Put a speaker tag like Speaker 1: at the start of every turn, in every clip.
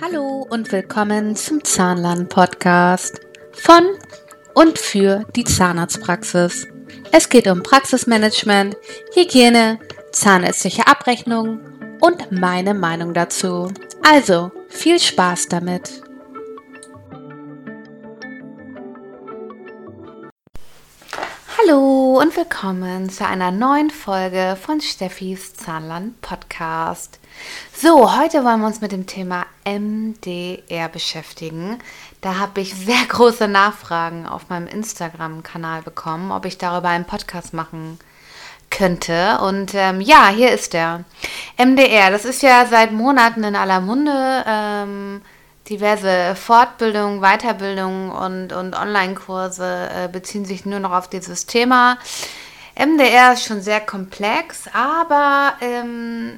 Speaker 1: Hallo und willkommen zum Zahnlern-Podcast von und für die Zahnarztpraxis. Es geht um Praxismanagement, Hygiene, zahnärztliche Abrechnung und meine Meinung dazu. Also viel Spaß damit! Hallo und willkommen zu einer neuen Folge von Steffis Zahnland Podcast. So, heute wollen wir uns mit dem Thema MDR beschäftigen. Da habe ich sehr große Nachfragen auf meinem Instagram-Kanal bekommen, ob ich darüber einen Podcast machen könnte. Und ähm, ja, hier ist er. MDR, das ist ja seit Monaten in aller Munde. Ähm, diverse Fortbildungen, Weiterbildungen und, und Online-Kurse äh, beziehen sich nur noch auf dieses Thema. MDR ist schon sehr komplex, aber ähm,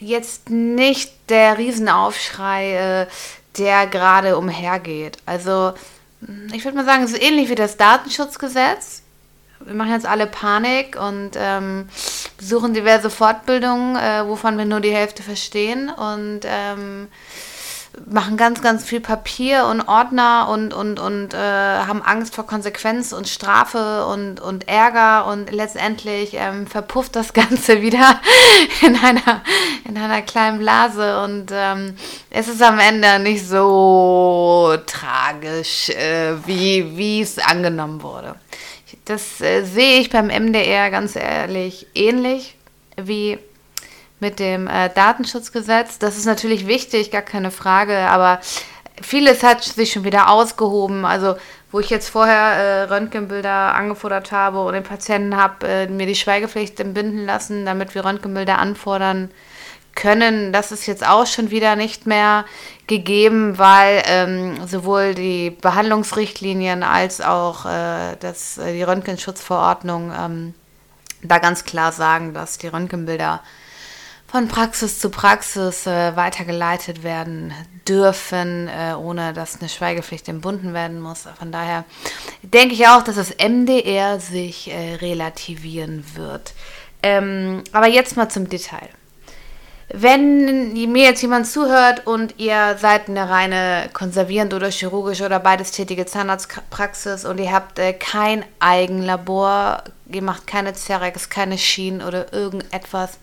Speaker 1: jetzt nicht der Riesenaufschrei, äh, der gerade umhergeht. Also ich würde mal sagen, es ist ähnlich wie das Datenschutzgesetz. Wir machen jetzt alle Panik und ähm, besuchen diverse Fortbildungen, äh, wovon wir nur die Hälfte verstehen und ähm, machen ganz, ganz viel Papier und Ordner und, und, und äh, haben Angst vor Konsequenz und Strafe und, und Ärger und letztendlich ähm, verpufft das Ganze wieder in einer, in einer kleinen Blase und ähm, es ist am Ende nicht so tragisch, äh, wie es angenommen wurde. Das äh, sehe ich beim MDR ganz ehrlich ähnlich wie mit dem äh, Datenschutzgesetz. Das ist natürlich wichtig, gar keine Frage, aber vieles hat sich schon wieder ausgehoben. Also wo ich jetzt vorher äh, Röntgenbilder angefordert habe und den Patienten habe äh, mir die Schweigepflicht entbinden lassen, damit wir Röntgenbilder anfordern können, das ist jetzt auch schon wieder nicht mehr gegeben, weil ähm, sowohl die Behandlungsrichtlinien als auch äh, das, äh, die Röntgenschutzverordnung ähm, da ganz klar sagen, dass die Röntgenbilder von Praxis zu Praxis äh, weitergeleitet werden dürfen, äh, ohne dass eine Schweigepflicht entbunden werden muss. Von daher denke ich auch, dass das MDR sich äh, relativieren wird. Ähm, aber jetzt mal zum Detail. Wenn mir jetzt jemand zuhört und ihr seid eine reine konservierende oder chirurgische oder beides tätige Zahnarztpraxis und ihr habt äh, kein Eigenlabor, ihr macht keine Cerex, keine Schienen oder irgendetwas,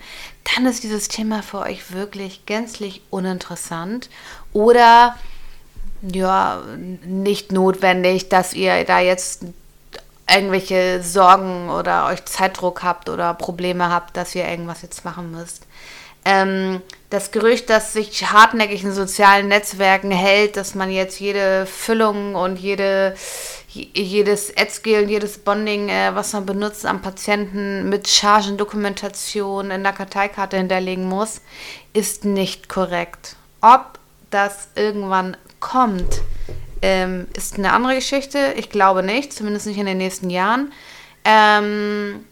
Speaker 1: dann ist dieses Thema für euch wirklich gänzlich uninteressant oder ja, nicht notwendig, dass ihr da jetzt irgendwelche Sorgen oder euch Zeitdruck habt oder Probleme habt, dass ihr irgendwas jetzt machen müsst. Ähm, das Gerücht, das sich hartnäckig in sozialen Netzwerken hält, dass man jetzt jede Füllung und jede, jedes Edsgel und jedes Bonding, äh, was man benutzt am Patienten mit Chargendokumentation in der Karteikarte hinterlegen muss, ist nicht korrekt. Ob das irgendwann kommt, ähm, ist eine andere Geschichte. Ich glaube nicht, zumindest nicht in den nächsten Jahren. Ähm,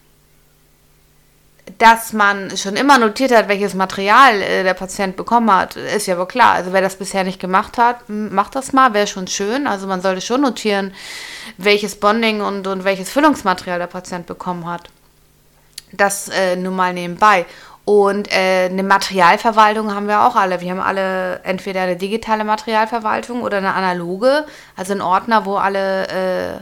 Speaker 1: dass man schon immer notiert hat, welches Material äh, der Patient bekommen hat, ist ja wohl klar. Also wer das bisher nicht gemacht hat, macht das mal, wäre schon schön. Also man sollte schon notieren, welches Bonding und, und welches Füllungsmaterial der Patient bekommen hat. Das äh, nur mal nebenbei. Und äh, eine Materialverwaltung haben wir auch alle. Wir haben alle entweder eine digitale Materialverwaltung oder eine analoge, also ein Ordner, wo alle äh,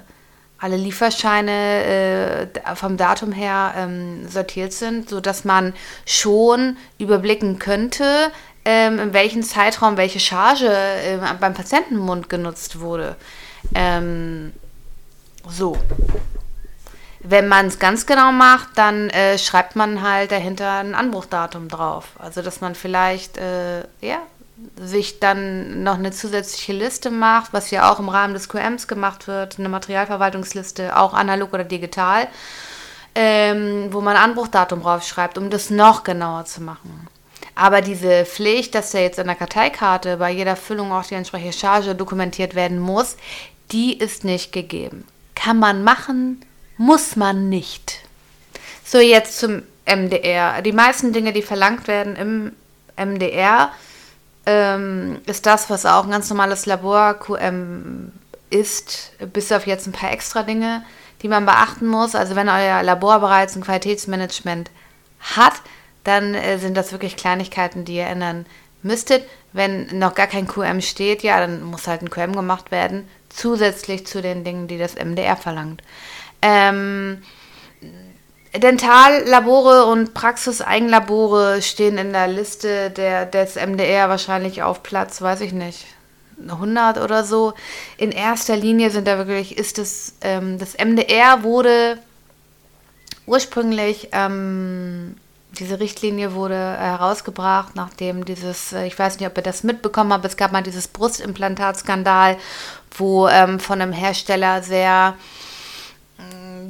Speaker 1: alle Lieferscheine äh, vom Datum her ähm, sortiert sind, sodass man schon überblicken könnte, ähm, in welchem Zeitraum welche Charge äh, beim Patientenmund genutzt wurde. Ähm, so. Wenn man es ganz genau macht, dann äh, schreibt man halt dahinter ein Anbruchdatum drauf. Also, dass man vielleicht, äh, ja, sich dann noch eine zusätzliche Liste macht, was ja auch im Rahmen des QMs gemacht wird, eine Materialverwaltungsliste, auch analog oder digital, ähm, wo man Anbruchdatum draufschreibt, um das noch genauer zu machen. Aber diese Pflicht, dass ja jetzt an der Karteikarte bei jeder Füllung auch die entsprechende Charge dokumentiert werden muss, die ist nicht gegeben. Kann man machen, muss man nicht. So, jetzt zum MDR. Die meisten Dinge, die verlangt werden im MDR, ähm, ist das, was auch ein ganz normales Labor-QM ist, bis auf jetzt ein paar extra Dinge, die man beachten muss. Also wenn euer Labor bereits ein Qualitätsmanagement hat, dann äh, sind das wirklich Kleinigkeiten, die ihr ändern müsstet, wenn noch gar kein QM steht, ja, dann muss halt ein QM gemacht werden, zusätzlich zu den Dingen, die das MDR verlangt. Ähm, Dentallabore und Praxiseigenlabore stehen in der Liste der, des MDR wahrscheinlich auf Platz, weiß ich nicht, 100 oder so. In erster Linie sind da wirklich, ist es, ähm, das MDR wurde ursprünglich, ähm, diese Richtlinie wurde herausgebracht, nachdem dieses, äh, ich weiß nicht, ob ihr das mitbekommen habt, es gab mal dieses Brustimplantatskandal, wo ähm, von einem Hersteller sehr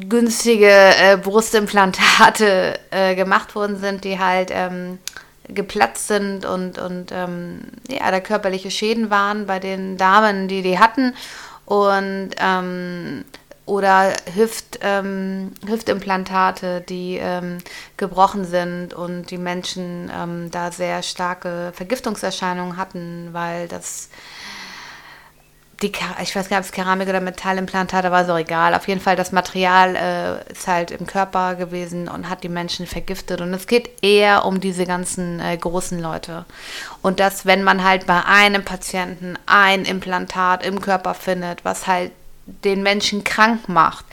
Speaker 1: günstige äh, Brustimplantate äh, gemacht worden sind, die halt ähm, geplatzt sind und, und ähm, ja, da körperliche Schäden waren bei den Damen, die die hatten. Und ähm, oder Hüft, ähm, Hüftimplantate, die ähm, gebrochen sind und die Menschen ähm, da sehr starke Vergiftungserscheinungen hatten, weil das die, ich weiß gar nicht, ob es Keramik oder Metallimplantate war, so egal. Auf jeden Fall, das Material äh, ist halt im Körper gewesen und hat die Menschen vergiftet. Und es geht eher um diese ganzen äh, großen Leute. Und dass, wenn man halt bei einem Patienten ein Implantat im Körper findet, was halt den Menschen krank macht,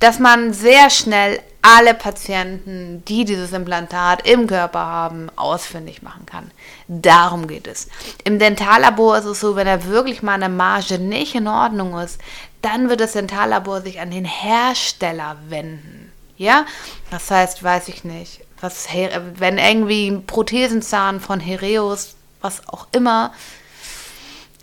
Speaker 1: dass man sehr schnell alle Patienten, die dieses Implantat im Körper haben, ausfindig machen kann. Darum geht es. Im Dentallabor ist es so, wenn da wirklich mal eine Marge nicht in Ordnung ist, dann wird das Dentallabor sich an den Hersteller wenden. Ja, das heißt, weiß ich nicht, was, wenn irgendwie ein Prothesenzahn von Hereus, was auch immer,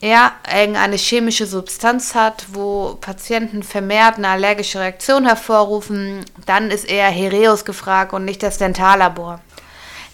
Speaker 1: ja, irgendeine chemische Substanz hat, wo Patienten vermehrt eine allergische Reaktion hervorrufen, dann ist eher Hereus gefragt und nicht das Dentallabor.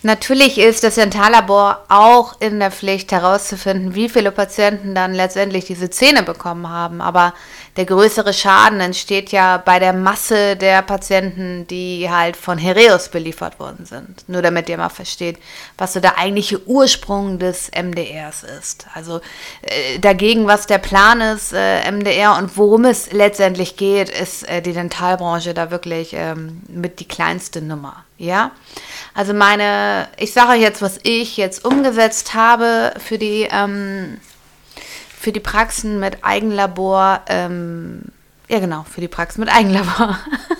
Speaker 1: Natürlich ist das Dentallabor auch in der Pflicht herauszufinden, wie viele Patienten dann letztendlich diese Zähne bekommen haben. Aber der größere Schaden entsteht ja bei der Masse der Patienten, die halt von Hereus beliefert worden sind. Nur damit ihr mal versteht, was so der eigentliche Ursprung des MDRs ist. Also äh, dagegen, was der Plan ist, äh, MDR und worum es letztendlich geht, ist äh, die Dentalbranche da wirklich ähm, mit die kleinste Nummer. Ja, also meine, ich sage jetzt, was ich jetzt umgesetzt habe für die, ähm, für die Praxen mit Eigenlabor. Ähm, ja, genau, für die Praxen mit Eigenlabor.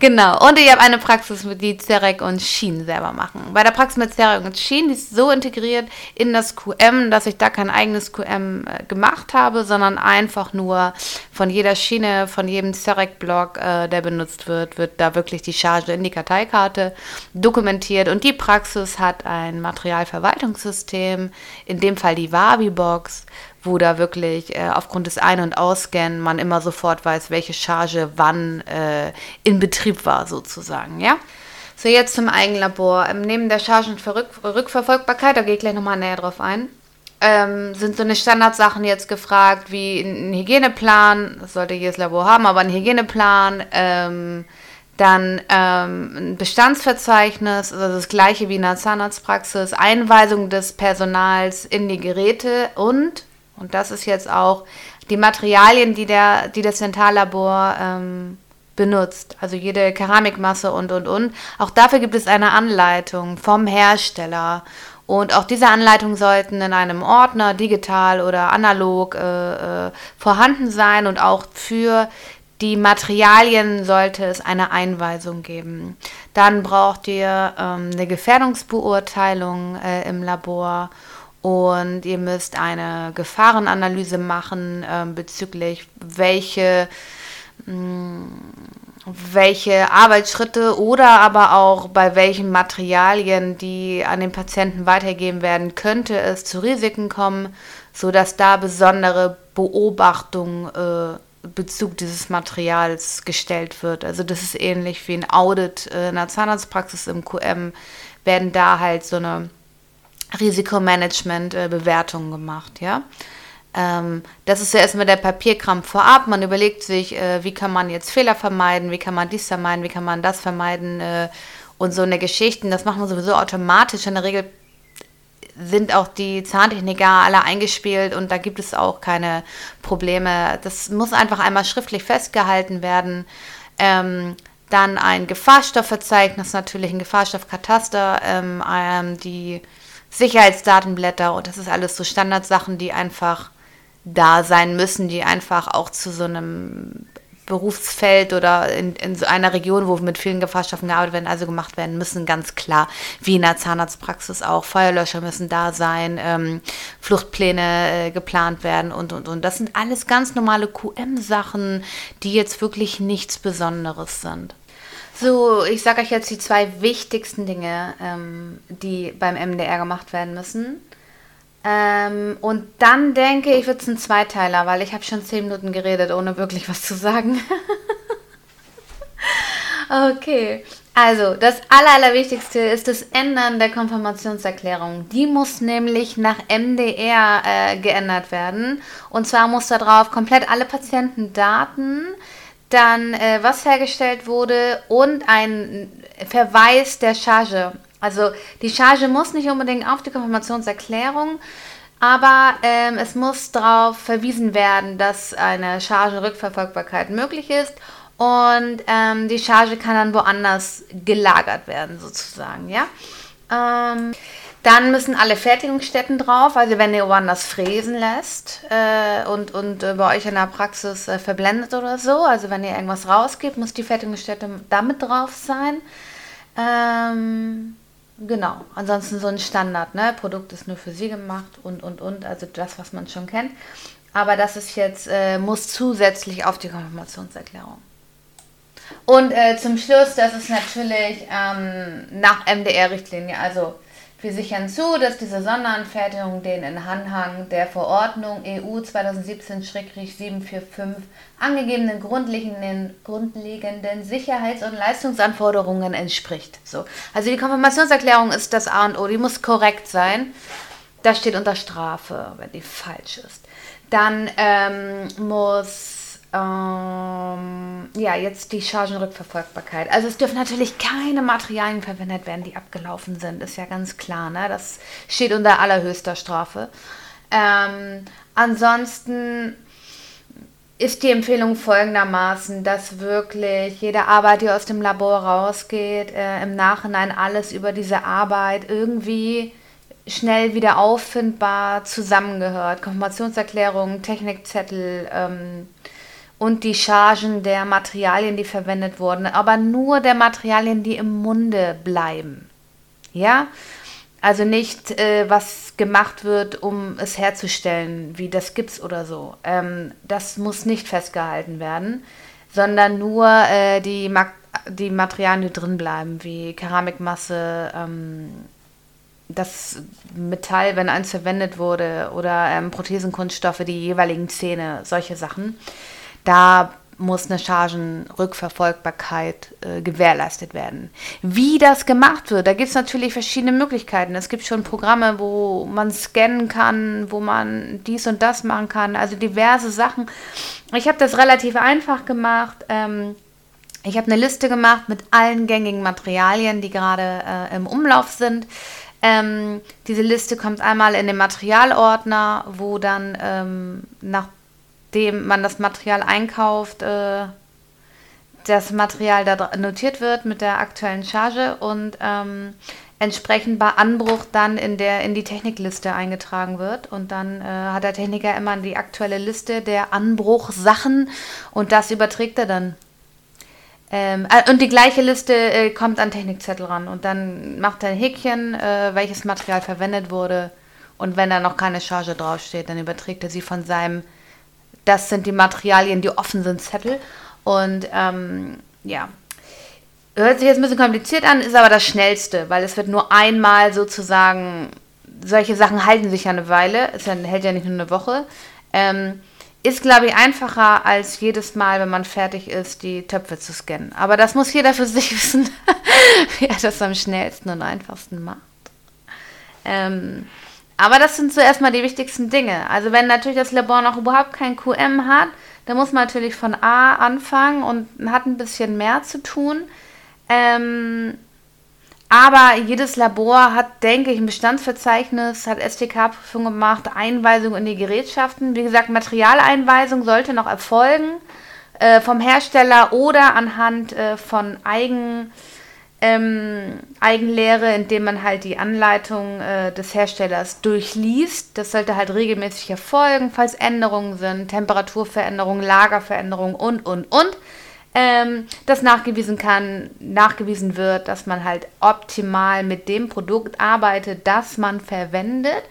Speaker 1: Genau, und ich habe eine Praxis, die Zerek und Schien selber machen. Bei der Praxis mit Zerek und Schien, die ist so integriert in das QM, dass ich da kein eigenes QM äh, gemacht habe, sondern einfach nur von jeder Schiene, von jedem Zerek-Block, äh, der benutzt wird, wird da wirklich die Charge in die Karteikarte dokumentiert. Und die Praxis hat ein Materialverwaltungssystem, in dem Fall die Wabi-Box, wo da wirklich äh, aufgrund des Ein- und Ausscannen man immer sofort weiß, welche Charge wann äh, in Betrieb war, sozusagen, ja. So, jetzt zum Eigenlabor. Ähm, neben der Chargenrückverfolgbarkeit, da gehe ich gleich nochmal näher drauf ein, ähm, sind so eine Standardsachen jetzt gefragt, wie ein Hygieneplan, das sollte jedes Labor haben, aber ein Hygieneplan, ähm, dann ähm, ein Bestandsverzeichnis, also das gleiche wie in der Zahnarztpraxis, Einweisung des Personals in die Geräte und und das ist jetzt auch die Materialien, die, der, die das Dentallabor ähm, benutzt. Also jede Keramikmasse und, und, und. Auch dafür gibt es eine Anleitung vom Hersteller. Und auch diese Anleitungen sollten in einem Ordner, digital oder analog, äh, äh, vorhanden sein. Und auch für die Materialien sollte es eine Einweisung geben. Dann braucht ihr ähm, eine Gefährdungsbeurteilung äh, im Labor und ihr müsst eine Gefahrenanalyse machen äh, bezüglich welche, mm, welche Arbeitsschritte oder aber auch bei welchen Materialien, die an den Patienten weitergegeben werden, könnte es zu Risiken kommen, sodass da besondere Beobachtung äh, Bezug dieses Materials gestellt wird. Also das ist ähnlich wie ein Audit äh, in der Zahnarztpraxis im QM, werden da halt so eine Risikomanagement-Bewertungen äh, gemacht, ja. Ähm, das ist ja erstmal der Papierkram vorab. Man überlegt sich, äh, wie kann man jetzt Fehler vermeiden, wie kann man dies vermeiden, wie kann man das vermeiden äh, und so eine Geschichten. Das macht man sowieso automatisch. In der Regel sind auch die Zahntechniker alle eingespielt und da gibt es auch keine Probleme. Das muss einfach einmal schriftlich festgehalten werden. Ähm, dann ein Gefahrstoffverzeichnis, natürlich ein Gefahrstoffkataster, ähm, ähm, die Sicherheitsdatenblätter und das ist alles so Standardsachen, die einfach da sein müssen, die einfach auch zu so einem Berufsfeld oder in, in so einer Region, wo mit vielen Gefahrstoffen gearbeitet werden, also gemacht werden müssen, ganz klar. Wie in der Zahnarztpraxis auch. Feuerlöscher müssen da sein, ähm, Fluchtpläne äh, geplant werden und, und, und. Das sind alles ganz normale QM-Sachen, die jetzt wirklich nichts Besonderes sind. So, ich sage euch jetzt die zwei wichtigsten Dinge, ähm, die beim MDR gemacht werden müssen. Ähm, und dann denke ich, wird es ein Zweiteiler, weil ich habe schon zehn Minuten geredet, ohne wirklich was zu sagen. okay. Also, das Aller, Allerwichtigste ist das Ändern der Konfirmationserklärung. Die muss nämlich nach MDR äh, geändert werden. Und zwar muss da drauf komplett alle Patientendaten, dann äh, was hergestellt wurde und ein Verweis der Charge also die Charge muss nicht unbedingt auf die Konfirmationserklärung, aber ähm, es muss darauf verwiesen werden, dass eine Chargenrückverfolgbarkeit möglich ist und ähm, die Charge kann dann woanders gelagert werden, sozusagen, ja. Ähm, dann müssen alle Fertigungsstätten drauf, also wenn ihr woanders fräsen lässt äh, und, und äh, bei euch in der Praxis äh, verblendet oder so, also wenn ihr irgendwas rausgibt, muss die Fertigungsstätte damit drauf sein. Ähm, Genau, ansonsten so ein Standard, ne? Produkt ist nur für sie gemacht und und und, also das, was man schon kennt. Aber das ist jetzt, äh, muss zusätzlich auf die Konfirmationserklärung. Und äh, zum Schluss, das ist natürlich ähm, nach MDR-Richtlinie, also wir sichern zu, dass diese Sonderanfertigung den in Anhang der Verordnung EU 2017-745 angegebenen grundlegenden, grundlegenden Sicherheits- und Leistungsanforderungen entspricht. So. Also die Konfirmationserklärung ist das A und O, die muss korrekt sein. Das steht unter Strafe, wenn die falsch ist. Dann ähm, muss ähm, ja, jetzt die Chargenrückverfolgbarkeit. Also es dürfen natürlich keine Materialien verwendet werden, die abgelaufen sind, ist ja ganz klar. Ne? Das steht unter allerhöchster Strafe. Ähm, ansonsten ist die Empfehlung folgendermaßen, dass wirklich jede Arbeit, die aus dem Labor rausgeht, äh, im Nachhinein alles über diese Arbeit irgendwie schnell wieder auffindbar zusammengehört. Konfirmationserklärung, Technikzettel, ähm, und die Chargen der Materialien, die verwendet wurden, aber nur der Materialien, die im Munde bleiben. Ja, also nicht, äh, was gemacht wird, um es herzustellen, wie das Gips oder so. Ähm, das muss nicht festgehalten werden, sondern nur äh, die, Ma die Materialien, die drin bleiben, wie Keramikmasse, ähm, das Metall, wenn eins verwendet wurde, oder ähm, Prothesenkunststoffe, die jeweiligen Zähne, solche Sachen da muss eine Chargenrückverfolgbarkeit äh, gewährleistet werden. Wie das gemacht wird, da gibt es natürlich verschiedene Möglichkeiten. Es gibt schon Programme, wo man scannen kann, wo man dies und das machen kann, also diverse Sachen. Ich habe das relativ einfach gemacht. Ähm, ich habe eine Liste gemacht mit allen gängigen Materialien, die gerade äh, im Umlauf sind. Ähm, diese Liste kommt einmal in den Materialordner, wo dann ähm, nach dem man das Material einkauft, äh, das Material da notiert wird mit der aktuellen Charge und ähm, entsprechend bei Anbruch dann in, der, in die Technikliste eingetragen wird. Und dann äh, hat der Techniker immer die aktuelle Liste der Anbruchsachen und das überträgt er dann. Ähm, äh, und die gleiche Liste äh, kommt an Technikzettel ran und dann macht er ein Häkchen, äh, welches Material verwendet wurde. Und wenn da noch keine Charge draufsteht, dann überträgt er sie von seinem das sind die Materialien, die offen sind, Zettel. Und ähm, ja, hört sich jetzt ein bisschen kompliziert an, ist aber das Schnellste, weil es wird nur einmal sozusagen, solche Sachen halten sich ja eine Weile, es hält ja nicht nur eine Woche. Ähm, ist, glaube ich, einfacher als jedes Mal, wenn man fertig ist, die Töpfe zu scannen. Aber das muss jeder für sich wissen, wie er das am schnellsten und einfachsten macht. Ähm, aber das sind so erstmal die wichtigsten Dinge. Also wenn natürlich das Labor noch überhaupt kein QM hat, dann muss man natürlich von A anfangen und hat ein bisschen mehr zu tun. Ähm, aber jedes Labor hat, denke ich, ein Bestandsverzeichnis, hat STK-Prüfung gemacht, Einweisung in die Gerätschaften. Wie gesagt, Materialeinweisung sollte noch erfolgen äh, vom Hersteller oder anhand äh, von Eigen ähm, Eigenlehre, indem man halt die Anleitung äh, des Herstellers durchliest. Das sollte halt regelmäßig erfolgen, falls Änderungen sind, Temperaturveränderungen, Lagerveränderungen und, und, und. Ähm, das nachgewiesen kann, nachgewiesen wird, dass man halt optimal mit dem Produkt arbeitet, das man verwendet.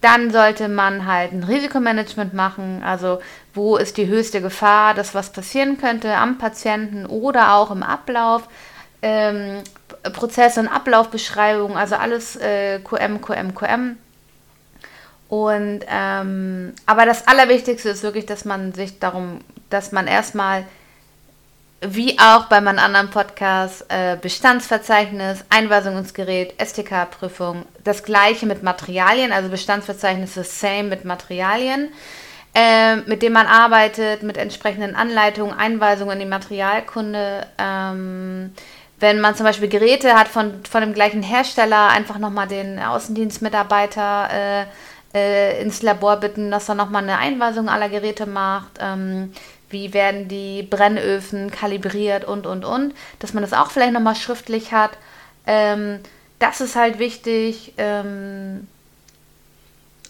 Speaker 1: Dann sollte man halt ein Risikomanagement machen, also wo ist die höchste Gefahr, dass was passieren könnte am Patienten oder auch im Ablauf ähm, Prozess- und Ablaufbeschreibung, also alles äh, QM, QM, QM. Und ähm, aber das Allerwichtigste ist wirklich, dass man sich darum, dass man erstmal, wie auch bei meinem anderen Podcast, äh, Bestandsverzeichnis, Einweisung ins Gerät, STK-Prüfung, das gleiche mit Materialien, also Bestandsverzeichnis ist same mit Materialien. Äh, mit dem man arbeitet, mit entsprechenden Anleitungen, Einweisungen in die Materialkunde, ähm, wenn man zum Beispiel Geräte hat von, von dem gleichen Hersteller, einfach nochmal den Außendienstmitarbeiter äh, äh, ins Labor bitten, dass er nochmal eine Einweisung aller Geräte macht. Ähm, wie werden die Brennöfen kalibriert und, und, und. Dass man das auch vielleicht nochmal schriftlich hat. Ähm, das ist halt wichtig. Ähm,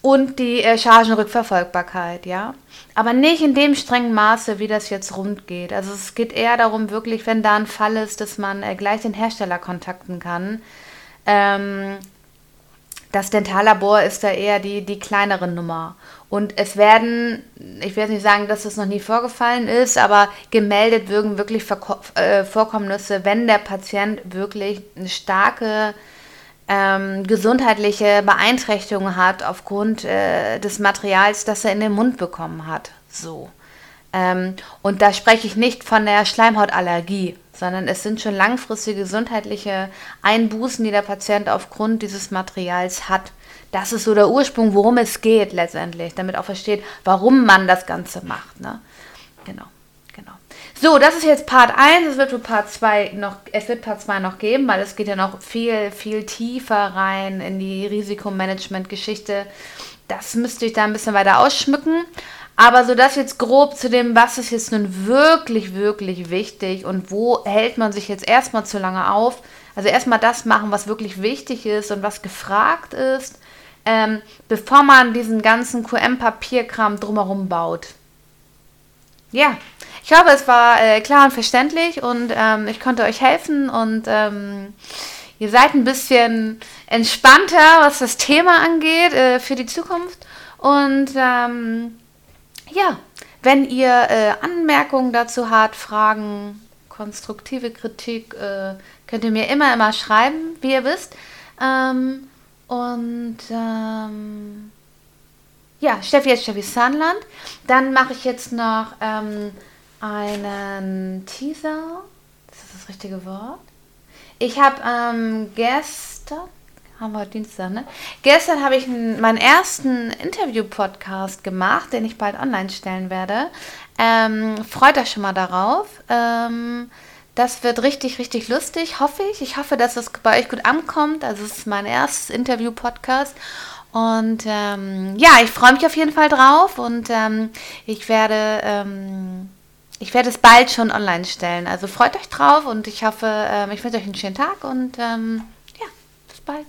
Speaker 1: und die äh, Chargenrückverfolgbarkeit, ja. Aber nicht in dem strengen Maße, wie das jetzt rund geht. Also es geht eher darum, wirklich, wenn da ein Fall ist, dass man äh, gleich den Hersteller kontakten kann. Ähm, das Dentallabor ist da eher die, die kleinere Nummer. Und es werden, ich will nicht sagen, dass das noch nie vorgefallen ist, aber gemeldet würden wirklich Verko äh, Vorkommnisse, wenn der Patient wirklich eine starke ähm, gesundheitliche Beeinträchtigungen hat aufgrund äh, des Materials, das er in den Mund bekommen hat. So. Ähm, und da spreche ich nicht von der Schleimhautallergie, sondern es sind schon langfristige gesundheitliche Einbußen, die der Patient aufgrund dieses Materials hat. Das ist so der Ursprung, worum es geht letztendlich, damit auch versteht, warum man das Ganze macht. Ne? Genau. So, das ist jetzt Part 1. Es wird Part 2 noch, es wird Part 2 noch geben, weil es geht ja noch viel, viel tiefer rein in die Risikomanagement-Geschichte. Das müsste ich da ein bisschen weiter ausschmücken. Aber so das jetzt grob zu dem, was ist jetzt nun wirklich, wirklich wichtig und wo hält man sich jetzt erstmal zu lange auf. Also erstmal das machen, was wirklich wichtig ist und was gefragt ist, ähm, bevor man diesen ganzen QM-Papierkram drumherum baut. Ja, ich hoffe, es war äh, klar und verständlich und ähm, ich konnte euch helfen und ähm, ihr seid ein bisschen entspannter, was das Thema angeht äh, für die Zukunft. Und ähm, ja, wenn ihr äh, Anmerkungen dazu habt, Fragen, konstruktive Kritik, äh, könnt ihr mir immer, immer schreiben, wie ihr wisst. Ähm, und ähm, ja, Steffi ist Steffi Sunland. Dann mache ich jetzt noch ähm, einen Teaser. Das ist das richtige Wort. Ich habe ähm, gestern, haben wir Dienstag, ne? Gestern habe ich meinen ersten Interview-Podcast gemacht, den ich bald online stellen werde. Ähm, freut euch schon mal darauf. Ähm, das wird richtig, richtig lustig, hoffe ich. Ich hoffe, dass es bei euch gut ankommt. Also es ist mein erstes Interview-Podcast. Und ähm, ja, ich freue mich auf jeden Fall drauf und ähm, ich werde ähm, ich werde es bald schon online stellen. Also freut euch drauf und ich hoffe, ähm, ich wünsche euch einen schönen Tag und ähm, ja, bis bald.